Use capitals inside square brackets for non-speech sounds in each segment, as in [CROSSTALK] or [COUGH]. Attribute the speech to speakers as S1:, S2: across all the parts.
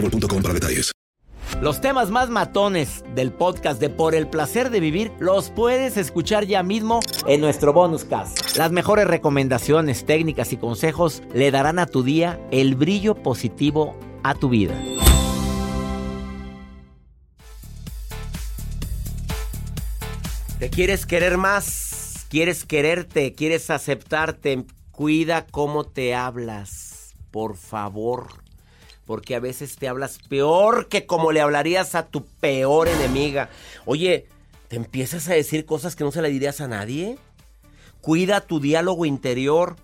S1: boostmobile.com para detalles.
S2: Los temas más matones del podcast de Por el placer de vivir los puedes escuchar ya mismo en nuestro bonus cast. Las mejores recomendaciones, técnicas y consejos le darán a tu día el brillo positivo a tu vida. ¿Te quieres querer más? ¿Quieres quererte? ¿Quieres aceptarte? Cuida cómo te hablas, por favor. Porque a veces te hablas peor que como le hablarías a tu peor enemiga. Oye, ¿te empiezas a decir cosas que no se le dirías a nadie? Cuida tu diálogo interior.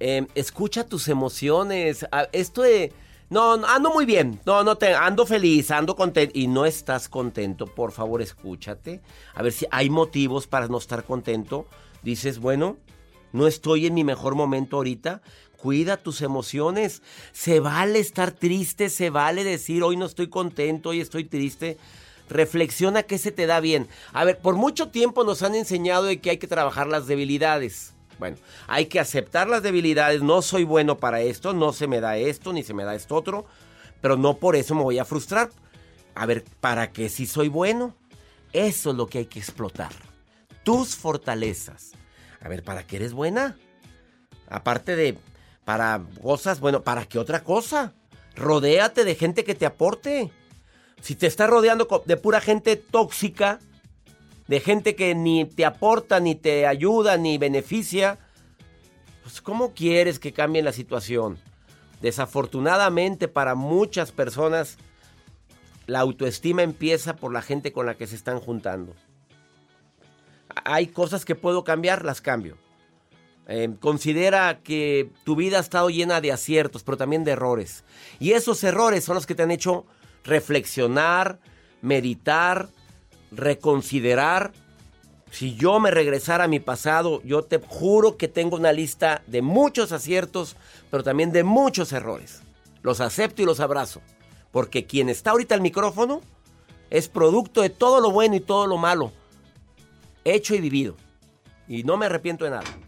S2: Eh, escucha tus emociones. Ah, Esto de... No, no, ando muy bien. No, no te ando feliz, ando contento y no estás contento, por favor, escúchate. A ver si hay motivos para no estar contento. Dices, bueno, no estoy en mi mejor momento ahorita. Cuida tus emociones. Se vale estar triste, se vale decir, hoy no estoy contento, hoy estoy triste. Reflexiona qué se te da bien. A ver, por mucho tiempo nos han enseñado de que hay que trabajar las debilidades. Bueno, hay que aceptar las debilidades. No soy bueno para esto, no se me da esto, ni se me da esto otro. Pero no por eso me voy a frustrar. A ver, ¿para qué si soy bueno? Eso es lo que hay que explotar. Tus fortalezas. A ver, ¿para qué eres buena? Aparte de para cosas, bueno, ¿para qué otra cosa? Rodéate de gente que te aporte. Si te estás rodeando de pura gente tóxica, de gente que ni te aporta, ni te ayuda, ni beneficia, pues ¿cómo quieres que cambie la situación? Desafortunadamente para muchas personas, la autoestima empieza por la gente con la que se están juntando. Hay cosas que puedo cambiar, las cambio. Eh, considera que tu vida ha estado llena de aciertos, pero también de errores. Y esos errores son los que te han hecho reflexionar, meditar, reconsiderar. Si yo me regresara a mi pasado, yo te juro que tengo una lista de muchos aciertos, pero también de muchos errores. Los acepto y los abrazo. Porque quien está ahorita al micrófono es producto de todo lo bueno y todo lo malo. Hecho y vivido. Y no me arrepiento de nada.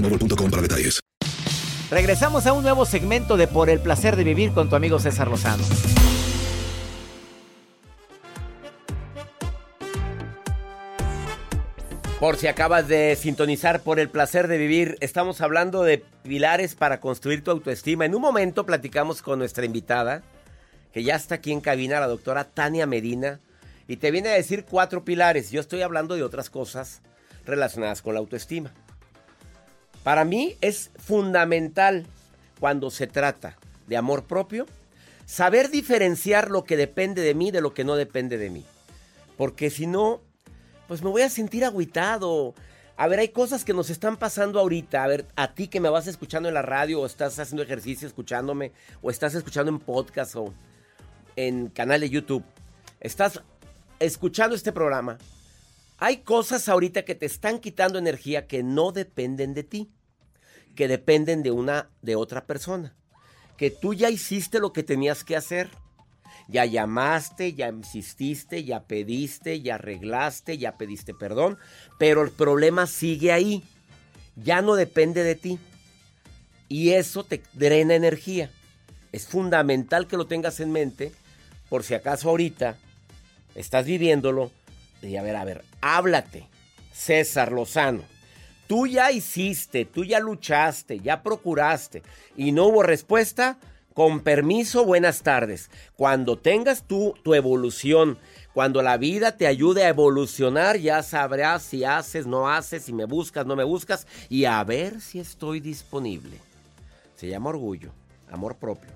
S1: boostmobile.com para detalles.
S2: Regresamos a un nuevo segmento de Por el placer de vivir con tu amigo César Lozano. Por si acabas de sintonizar por el placer de vivir, estamos hablando de pilares para construir tu autoestima. En un momento platicamos con nuestra invitada, que ya está aquí en cabina, la doctora Tania Medina, y te viene a decir cuatro pilares. Yo estoy hablando de otras cosas relacionadas con la autoestima. Para mí es fundamental cuando se trata de amor propio, saber diferenciar lo que depende de mí de lo que no depende de mí. Porque si no, pues me voy a sentir agüitado. A ver, hay cosas que nos están pasando ahorita. A ver, a ti que me vas escuchando en la radio o estás haciendo ejercicio escuchándome o estás escuchando en podcast o en canal de YouTube. Estás escuchando este programa. Hay cosas ahorita que te están quitando energía que no dependen de ti, que dependen de una de otra persona, que tú ya hiciste lo que tenías que hacer. Ya llamaste, ya insististe, ya pediste, ya arreglaste, ya pediste perdón, pero el problema sigue ahí. Ya no depende de ti. Y eso te drena energía. Es fundamental que lo tengas en mente por si acaso ahorita estás viviéndolo. Y a ver, a ver, háblate. César Lozano. Tú ya hiciste, tú ya luchaste, ya procuraste y no hubo respuesta. Con permiso, buenas tardes. Cuando tengas tú tu evolución, cuando la vida te ayude a evolucionar, ya sabrás si haces, no haces, si me buscas, no me buscas y a ver si estoy disponible. Se llama orgullo, amor propio.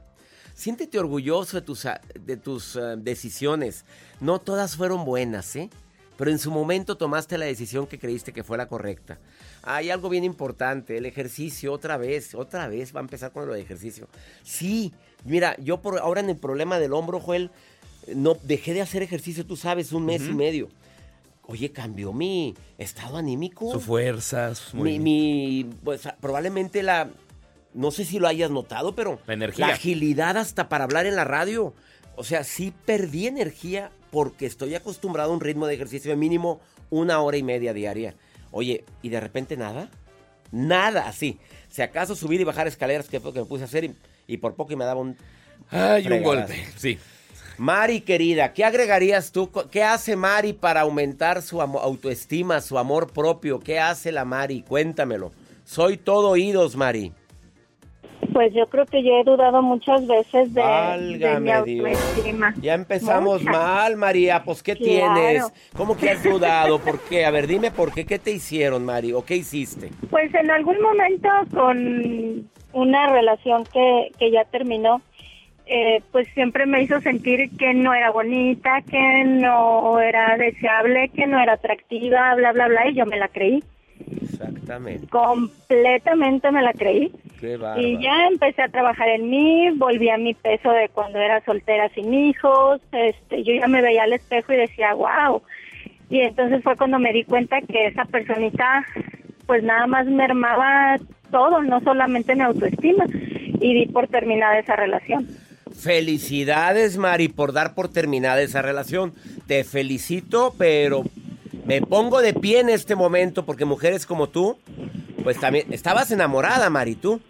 S2: Siéntete orgulloso de tus, de tus uh, decisiones. No todas fueron buenas, ¿eh? Pero en su momento tomaste la decisión que creíste que fue la correcta. Hay algo bien importante, el ejercicio, otra vez, otra vez va a empezar con lo de ejercicio. Sí, mira, yo por ahora en el problema del hombro, Joel, no dejé de hacer ejercicio, tú sabes, un mes y medio. Oye, cambió mi estado anímico.
S3: Su fuerza,
S2: su mi, mi pues, probablemente la, no sé si lo hayas notado, pero
S3: la energía,
S2: la agilidad hasta para hablar en la radio. O sea, sí perdí energía porque estoy acostumbrado a un ritmo de ejercicio de mínimo una hora y media diaria. Oye, ¿y de repente nada? Nada, así. Si acaso subir y bajar escaleras, que fue lo que me puse a hacer, y, y por poco y me daba un...
S3: Ay, un golpe, sí.
S2: Mari, querida, ¿qué agregarías tú? ¿Qué hace Mari para aumentar su autoestima, su amor propio? ¿Qué hace la Mari? Cuéntamelo. Soy todo oídos, Mari.
S4: Pues yo creo que yo he dudado muchas veces de, de mi autoestima.
S2: Ya empezamos muchas. mal, María. Pues, ¿qué claro. tienes? ¿Cómo que has dudado? ¿Por qué? A ver, dime por qué. ¿Qué te hicieron, Mari? ¿O qué hiciste?
S4: Pues en algún momento con una relación que, que ya terminó, eh, pues siempre me hizo sentir que no era bonita, que no era deseable, que no era atractiva, bla, bla, bla, y yo me la creí.
S2: Exactamente.
S4: Completamente me la creí.
S2: Qué
S4: y ya empecé a trabajar en mí, volví a mi peso de cuando era soltera sin hijos, este, yo ya me veía al espejo y decía, wow. Y entonces fue cuando me di cuenta que esa personita pues nada más mermaba todo, no solamente mi autoestima, y di por terminada esa relación.
S2: Felicidades, Mari, por dar por terminada esa relación. Te felicito, pero me pongo de pie en este momento porque mujeres como tú, pues también estabas enamorada, Mari, tú.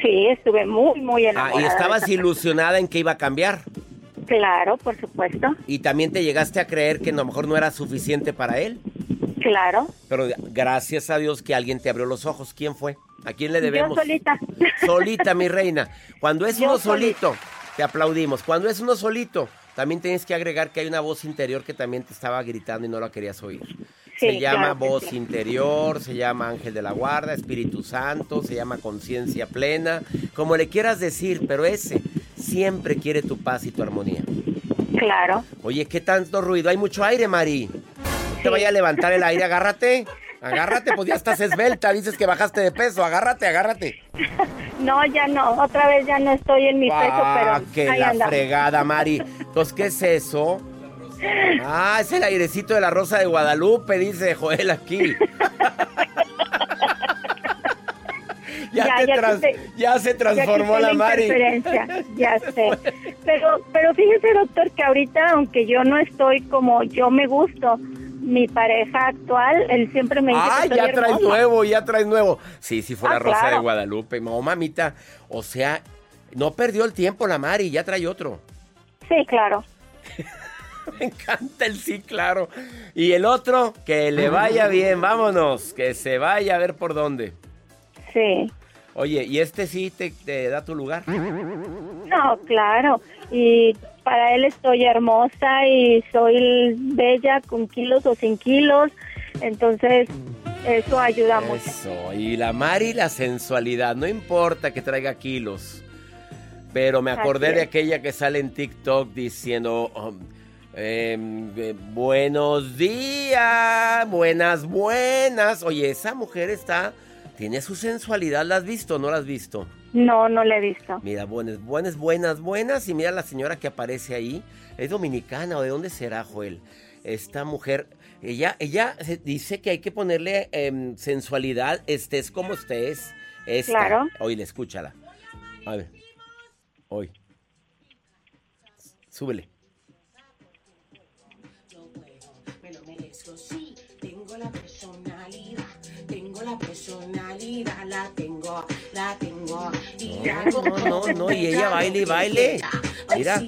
S4: Sí, estuve muy, muy enamorada.
S2: Ah, y estabas ilusionada en que iba a cambiar.
S4: Claro, por supuesto.
S2: Y también te llegaste a creer que a lo mejor no era suficiente para él.
S4: Claro.
S2: Pero gracias a Dios que alguien te abrió los ojos. ¿Quién fue? ¿A quién le debemos?
S4: Yo solita.
S2: Solita, mi reina. Cuando es
S4: Yo
S2: uno solito, te aplaudimos. Cuando es uno solito, también tienes que agregar que hay una voz interior que también te estaba gritando y no la querías oír.
S4: Sí,
S2: se llama
S4: claro
S2: voz
S4: sí.
S2: interior, se llama ángel de la guarda, Espíritu Santo, se llama conciencia plena, como le quieras decir, pero ese siempre quiere tu paz y tu armonía.
S4: Claro.
S2: Oye, ¿qué tanto ruido? Hay mucho aire, Mari. No te vaya a levantar el aire, agárrate. [LAUGHS] Agárrate, pues ya estás esbelta, dices que bajaste de peso, agárrate, agárrate. [LAUGHS]
S4: No, ya no. Otra vez ya no estoy en mi peso,
S2: Ah,
S4: pero
S2: que
S4: ahí
S2: la
S4: andamos.
S2: fregada, Mari. Entonces, ¿qué es eso? Ah, es el airecito de la Rosa de Guadalupe, dice Joel aquí. [LAUGHS] ya,
S4: Ya,
S2: te
S4: ya
S2: trans-
S4: quité-
S2: ya se transformó la Mari.
S4: ya [LAUGHS] sé. Pero, pero fíjese, doctor, que ahorita, aunque yo no estoy como yo me gusto, mi pareja actual, él siempre me dice
S2: Ah,
S4: que
S2: ya traes nuevo, ya traes nuevo. Sí, sí fue
S4: Ah,
S2: la Rosa
S4: claro.
S2: de Guadalupe. No, mamita, o sea, no perdió el tiempo la Mari, ya trae otro.
S4: Sí, claro. [LAUGHS]
S2: Me encanta el sí, claro. Y el otro, que le vaya bien, vámonos, que se vaya a ver por dónde.
S4: Sí.
S2: Oye, ¿y este sí te, te da tu lugar?
S4: No, claro. Y para él estoy hermosa y soy bella con kilos o sin kilos. Entonces, eso ayuda mucho.
S2: Eso, y la Mari, la sensualidad, no importa que traiga kilos. Pero me acordé de aquella que sale en TikTok diciendo, um, em, eh, buenos días, buenas, buenas. Oye, esa mujer está, tiene su sensualidad, ¿la has visto o no la has visto?
S4: No, no la he visto.
S2: Mira, buenas, buenas, buenas, buenas. Y mira la señora que aparece ahí. ¿Es dominicana o de dónde será, Joel? Esta mujer, ella, ella dice que hay que ponerle em, sensualidad, estés como estés. Esta.
S4: Claro.
S2: Oye, escúchala. A ver. Hoy. Súbele.
S5: La personalidad, la tengo, la tengo. Y
S2: No, no, no, no, y ella baile y baile. Mira.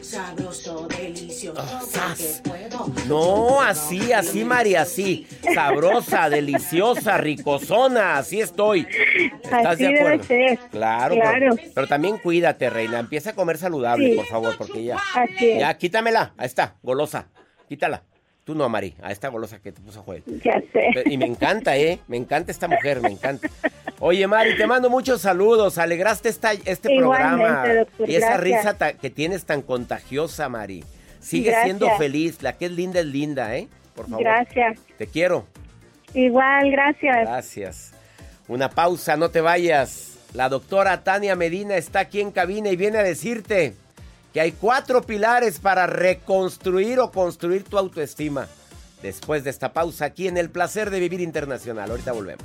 S5: Sabroso, delicioso. Puedo.
S2: No, así, así, María, así. Sabrosa, [LAUGHS] deliciosa, ricosona, así estoy. ¿Estás
S4: Así
S2: de
S4: debe
S2: acuerdo?
S4: ser.
S2: Claro,
S4: Claro.
S2: Pero, pero también cuídate, reina. Empieza a comer saludable,
S4: Sí.
S2: por favor, porque ya.
S4: Así es.
S2: Ya, quítamela. Ahí está, golosa. Quítala. Tú no, Mari. A esta golosa que te puso Joel.
S4: Ya sé.
S2: Y me encanta, ¿eh? Me encanta esta mujer, me encanta. Oye, Mari, te mando muchos saludos. Alegraste esta, este
S4: Igualmente,
S2: programa.
S4: doctor,
S2: y esa
S4: gracias.
S2: risa ta- que tienes tan contagiosa, Mari. Sigue siendo feliz. La que es linda es linda, ¿eh? Por favor.
S4: Gracias.
S2: Te quiero.
S4: Igual, gracias.
S2: Gracias. Una pausa, no te vayas. La doctora Tania Medina está aquí en cabina y viene a decirte que hay cuatro pilares para reconstruir o construir tu autoestima. Después de esta pausa, aquí en El Placer de Vivir Internacional. Ahorita volvemos.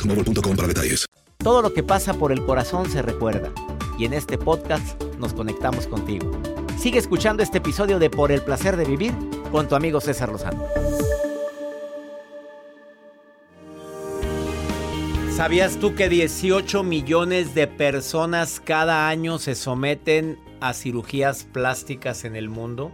S1: boostmobile.com para detalles.
S6: Todo lo que pasa por el corazón se recuerda. Y en este podcast nos conectamos contigo. Sigue escuchando este episodio de Por el placer de vivir con tu amigo César Lozano.
S2: ¿Sabías tú que 18 millones de personas cada año se someten a cirugías plásticas en el mundo?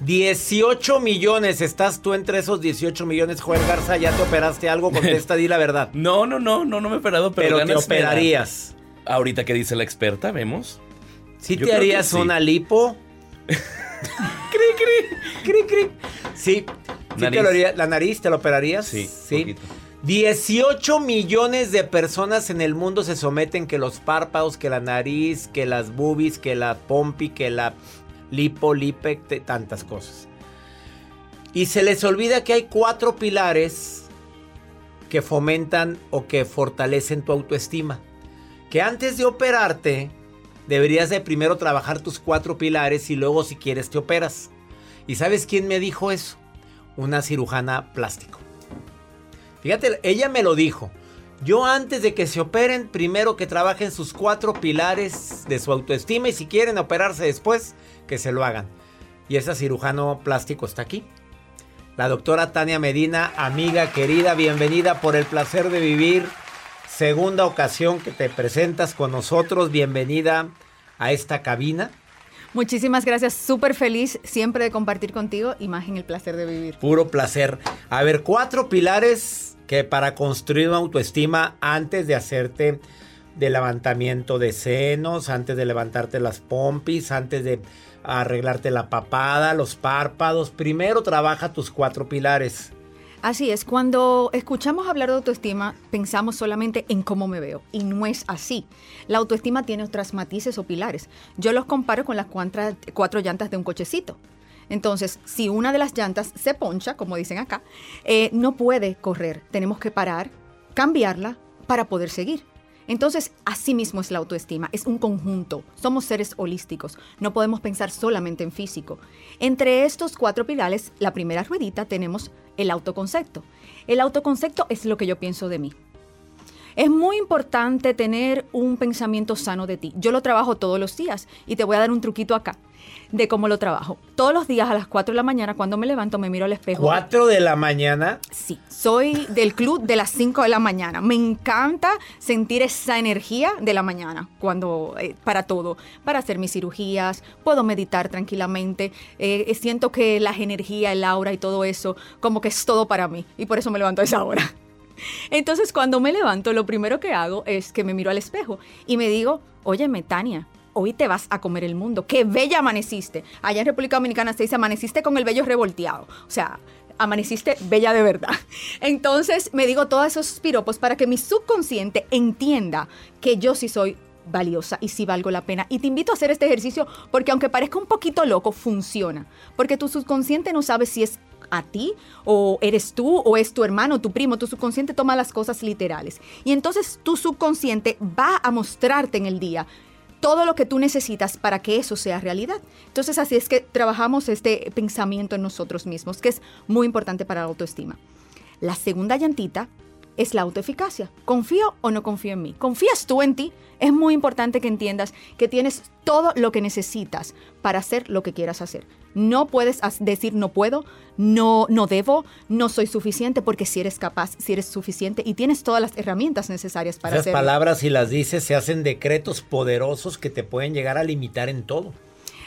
S2: 18 millones, ¿estás tú entre esos 18 millones? Joel Garza, ¿ya te operaste algo? [LAUGHS] Contesta, di la verdad.
S3: No, no, no, no, no me he operado, pero,
S2: Pero te operarías.
S3: Ahorita que dice la experta, vemos.
S2: ¿Sí
S3: Yo
S2: te harías
S3: sí.
S2: una lipo? [LAUGHS] cri, cri, cri, cri. Sí. ¿Sí te
S3: Nariz.
S2: lo haría- ¿La nariz te lo operarías?
S3: Sí,
S2: Sí.
S3: poquito.
S2: 18 millones de personas en el mundo se someten que los párpados, que la nariz, que las boobies, que la pompi, que la lipo, lipe, te- tantas cosas. Y se les olvida que hay cuatro pilares que fomentan o que fortalecen tu autoestima. Que antes de operarte, deberías de primero trabajar tus cuatro pilares y luego si quieres te operas. ¿Y sabes quién me dijo eso? Una cirujana plástico. Fíjate, ella me lo dijo. Yo antes de que se operen, primero que trabajen sus cuatro pilares de su autoestima y si quieren operarse después, que se lo hagan. Y esa cirujano plástico está aquí. La doctora Tania Medina, amiga querida, bienvenida por el placer de vivir. Segunda ocasión que te presentas con nosotros, bienvenida a esta cabina.
S7: Muchísimas gracias, súper feliz siempre de compartir contigo y más en el placer de vivir.
S2: Puro placer. A ver, cuatro pilares que para construir una autoestima antes de hacerte de levantamiento de senos, antes de levantarte las pompis, antes de arreglarte la papada, los párpados. Primero trabaja tus cuatro pilares.
S7: Así es, cuando escuchamos hablar de autoestima, pensamos solamente en cómo me veo y no es así. La autoestima tiene otras matices o pilares. Yo los comparo con las cuatro llantas de un cochecito.
S2: Entonces, si una de las llantas se poncha, como dicen acá, eh, no puede correr. Tenemos que parar, cambiarla para poder seguir. Entonces, así mismo es la autoestima, es un conjunto. Somos seres holísticos, no podemos pensar solamente en físico. Entre estos cuatro pilares, la primera ruedita tenemos el autoconcepto. El autoconcepto es lo que yo pienso de mí. Es muy importante tener un pensamiento sano de ti. Yo lo trabajo todos los días y te voy a dar un truquito acá de cómo lo trabajo. Todos los días a las 4 de la mañana cuando me levanto me miro al espejo.
S6: ¿Cuatro de la mañana?
S2: Sí, soy del club de las 5 de la mañana. Me encanta sentir esa energía de la mañana cuando eh, para todo, para hacer mis cirugías, puedo meditar tranquilamente. Eh, siento que la energía, el aura y todo eso, como que es todo para mí y por eso me levanto a esa hora. Entonces, cuando me levanto, lo primero que hago es que me miro al espejo y me digo, óyeme, Tania, hoy te vas a comer el mundo. Qué bella amaneciste. Allá en República Dominicana se dice, amaneciste con el vello revolteado. O sea, amaneciste bella de verdad. [LAUGHS] Entonces, me digo todos esos piropos para que mi subconsciente entienda que yo sí soy valiosa y sí valgo la pena. Y te invito a hacer este ejercicio porque aunque parezca un poquito loco, funciona. Porque tu subconsciente no sabe si es a ti o eres tú o es tu hermano, tu primo, tu subconsciente toma las cosas literales. Y entonces tu subconsciente va a mostrarte en el día todo lo que tú necesitas para que eso sea realidad. Entonces así es que trabajamos este pensamiento en nosotros mismos, que es muy importante para la autoestima. La segunda llantita es la autoeficacia. ¿Confío o no confío en mí? ¿Confías tú en ti? Es muy importante que entiendas que tienes todo lo que necesitas para hacer lo que quieras hacer. No puedes decir no puedo, no, no debo, no soy suficiente, porque si eres capaz, si eres suficiente y tienes todas las herramientas necesarias para
S6: Esas
S2: hacerlo.
S6: palabras, si las dices, se hacen decretos poderosos que te pueden llegar a limitar en todo.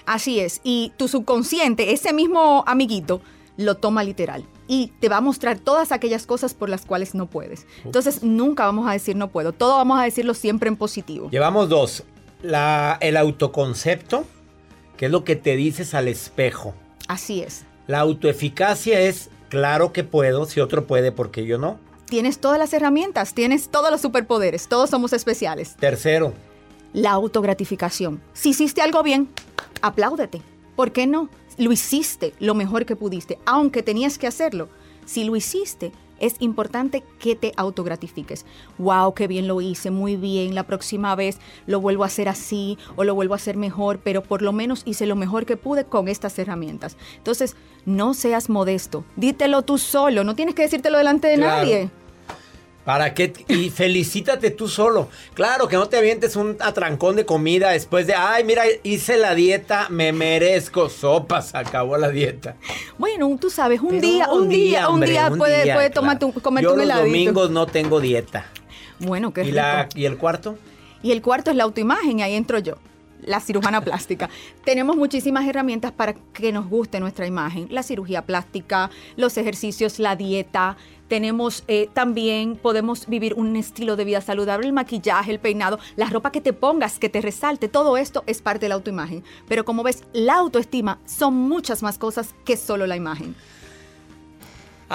S2: Así es. Y tu subconsciente, ese mismo amiguito, lo toma literal y te va a mostrar todas aquellas cosas por las cuales no puedes. Entonces nunca vamos a decir no puedo, todo vamos a decirlo siempre en positivo.
S6: Llevamos dos. La, el autoconcepto, que es lo que te dices al espejo.
S2: Así es.
S6: La autoeficacia es, claro que puedo, si otro puede, porque yo no.
S2: Tienes todas las herramientas, tienes todos los superpoderes, todos somos especiales.
S6: Tercero,
S2: La autogratificación. Si hiciste algo bien, apláudete. ¿Por qué no? Lo hiciste lo mejor que pudiste, aunque tenías que hacerlo. Si lo hiciste, es importante que te autogratifiques. Wow, qué bien lo hice, muy bien. La próxima vez lo vuelvo a hacer así o lo vuelvo a hacer mejor, pero por lo menos hice lo mejor que pude con estas herramientas. Entonces, no seas modesto. Dítelo tú solo, no tienes que decírtelo delante de
S6: Claro.
S2: nadie.
S6: ¿Para qué? Y felicítate tú solo. Claro, que no te avientes un atrancón de comida después de, ay, mira, hice la dieta, me merezco sopas, [LAUGHS] acabó la dieta.
S2: Bueno, tú sabes, un
S6: Pero
S2: día, un día, un día
S6: un
S2: puede,
S6: día,
S2: puede
S6: claro.
S2: tomarte un, comerte
S6: Yo
S2: un
S6: los
S2: heladito.
S6: domingos no tengo dieta.
S2: Bueno, qué
S6: ¿Y, la. ¿Y el cuarto?
S2: Y el cuarto es la autoimagen, y ahí entro yo, la cirujana plástica. Tenemos muchísimas herramientas para que nos guste nuestra imagen. La cirugía plástica, los ejercicios, la dieta. Tenemos eh, también, podemos vivir un estilo de vida saludable, el maquillaje, el peinado, la ropa que te pongas, que te resalte, todo esto es parte de la autoimagen. Pero como ves, la autoestima son muchas más cosas que solo la imagen.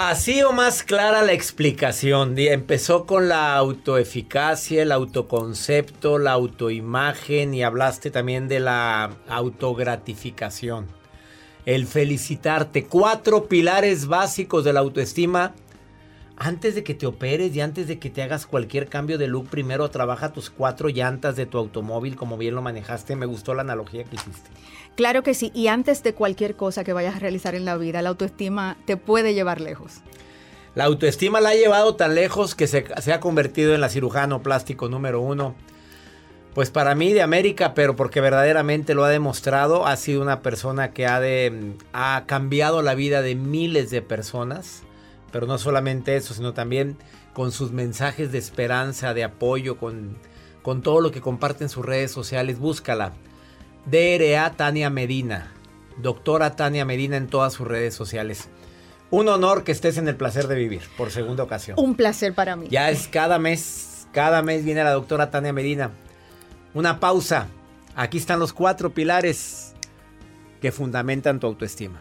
S6: Así o más clara la explicación. Empezó con la autoeficacia, el autoconcepto, la autoimagen y hablaste también de la autogratificación. El felicitarte. Cuatro pilares básicos de la autoestima. Antes de que te operes y antes de que te hagas cualquier cambio de look, primero trabaja tus cuatro llantas de tu automóvil, como bien lo manejaste. Me gustó la analogía que hiciste.
S2: Claro que sí, y antes de cualquier cosa que vayas a realizar en la vida, la autoestima te puede llevar lejos.
S6: La autoestima la ha llevado tan lejos que se, se ha convertido en la cirujano plástico número uno. Pues para mí de América, pero porque verdaderamente lo ha demostrado, ha sido una persona que ha, de, ha cambiado la vida de miles de personas. Pero no solamente eso, sino también con sus mensajes de esperanza, de apoyo, con, con todo lo que comparte en sus redes sociales. Búscala. DRA Tania Medina. Doctora Tania Medina en todas sus redes sociales. Un honor que estés en el placer de vivir por segunda ocasión.
S2: Un placer para mí.
S6: Ya es cada mes, cada mes viene la doctora Tania Medina. Una pausa. Aquí están los cuatro pilares que fundamentan tu autoestima.